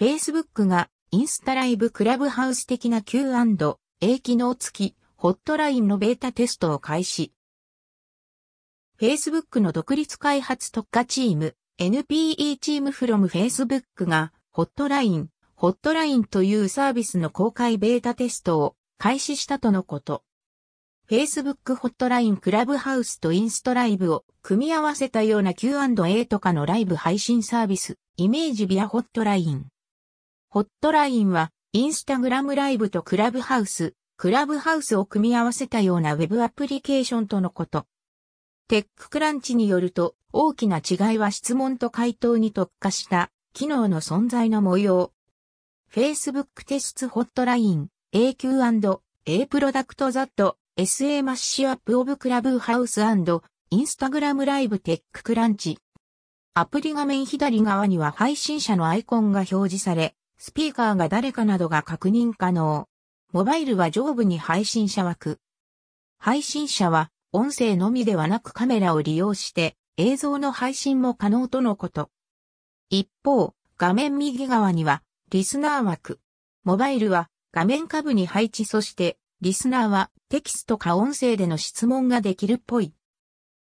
Facebook がインスタライブクラブハウス的な Q&A 機能付きホットラインのベータテストを開始。Facebook の独立開発特化チーム NPE チーム from Facebook がホットライン、ホットラインというサービスの公開ベータテストを開始したとのこと。Facebook ホットラインクラブハウスとインストライブを組み合わせたような Q&A とかのライブ配信サービス、イメージビアホットライン。ホットラインは、インスタグラムライブとクラブハウス、クラブハウスを組み合わせたようなウェブアプリケーションとのこと。テッククランチによると、大きな違いは質問と回答に特化した機能の存在の模様。Facebook tests Hotline, a Q&A product that's a mashup of Clubhouse Instagram Live TechCrunch。アプリ画面左側には配信者のアイコンが表示され、スピーカーが誰かなどが確認可能。モバイルは上部に配信者枠。配信者は音声のみではなくカメラを利用して映像の配信も可能とのこと。一方、画面右側には、リスナー枠。モバイルは画面下部に配置そして、リスナーはテキストか音声での質問ができるっぽい。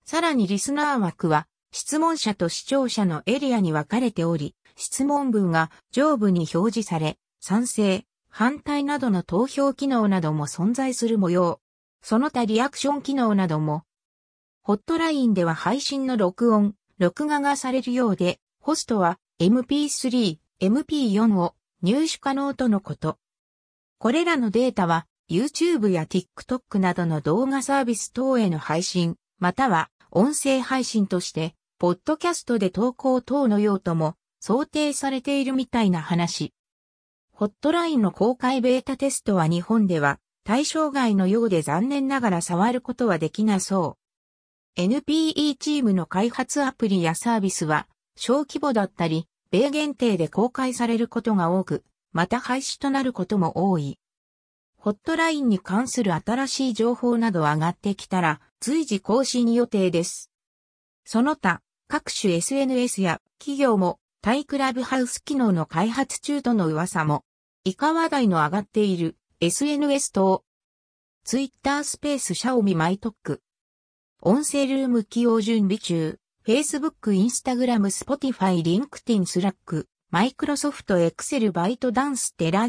さらにリスナー枠は、質問者と視聴者のエリアに分かれており、質問文が上部に表示され、賛成、反対などの投票機能なども存在する模様。その他リアクション機能なども。ホットラインでは配信の録音、録画がされるようで、ホストは MP3、MP4 を入手可能とのこと。これらのデータは YouTube や TikTok などの動画サービス等への配信、または音声配信として、ポッドキャストで投稿等の用途も想定されているみたいな話。ホットラインの公開ベータテストは日本では対象外のようで残念ながら触ることはできなそう。NPE チームの開発アプリやサービスは小規模だったり、米限定で公開されることが多く、また廃止となることも多い。ホットラインに関する新しい情報など上がってきたら、随時更新予定です。その他、各種 SNS や企業もタイクラブハウス機能の開発中との噂も、以下話題の上がっている。SNS 等、ツイッタースペースシャオミマイトック、音声ルーム起用準備中、Facebook、Instagram、Spotify、LinkedIn、Slack、Microsoft、Excel、バイトダンス、テラ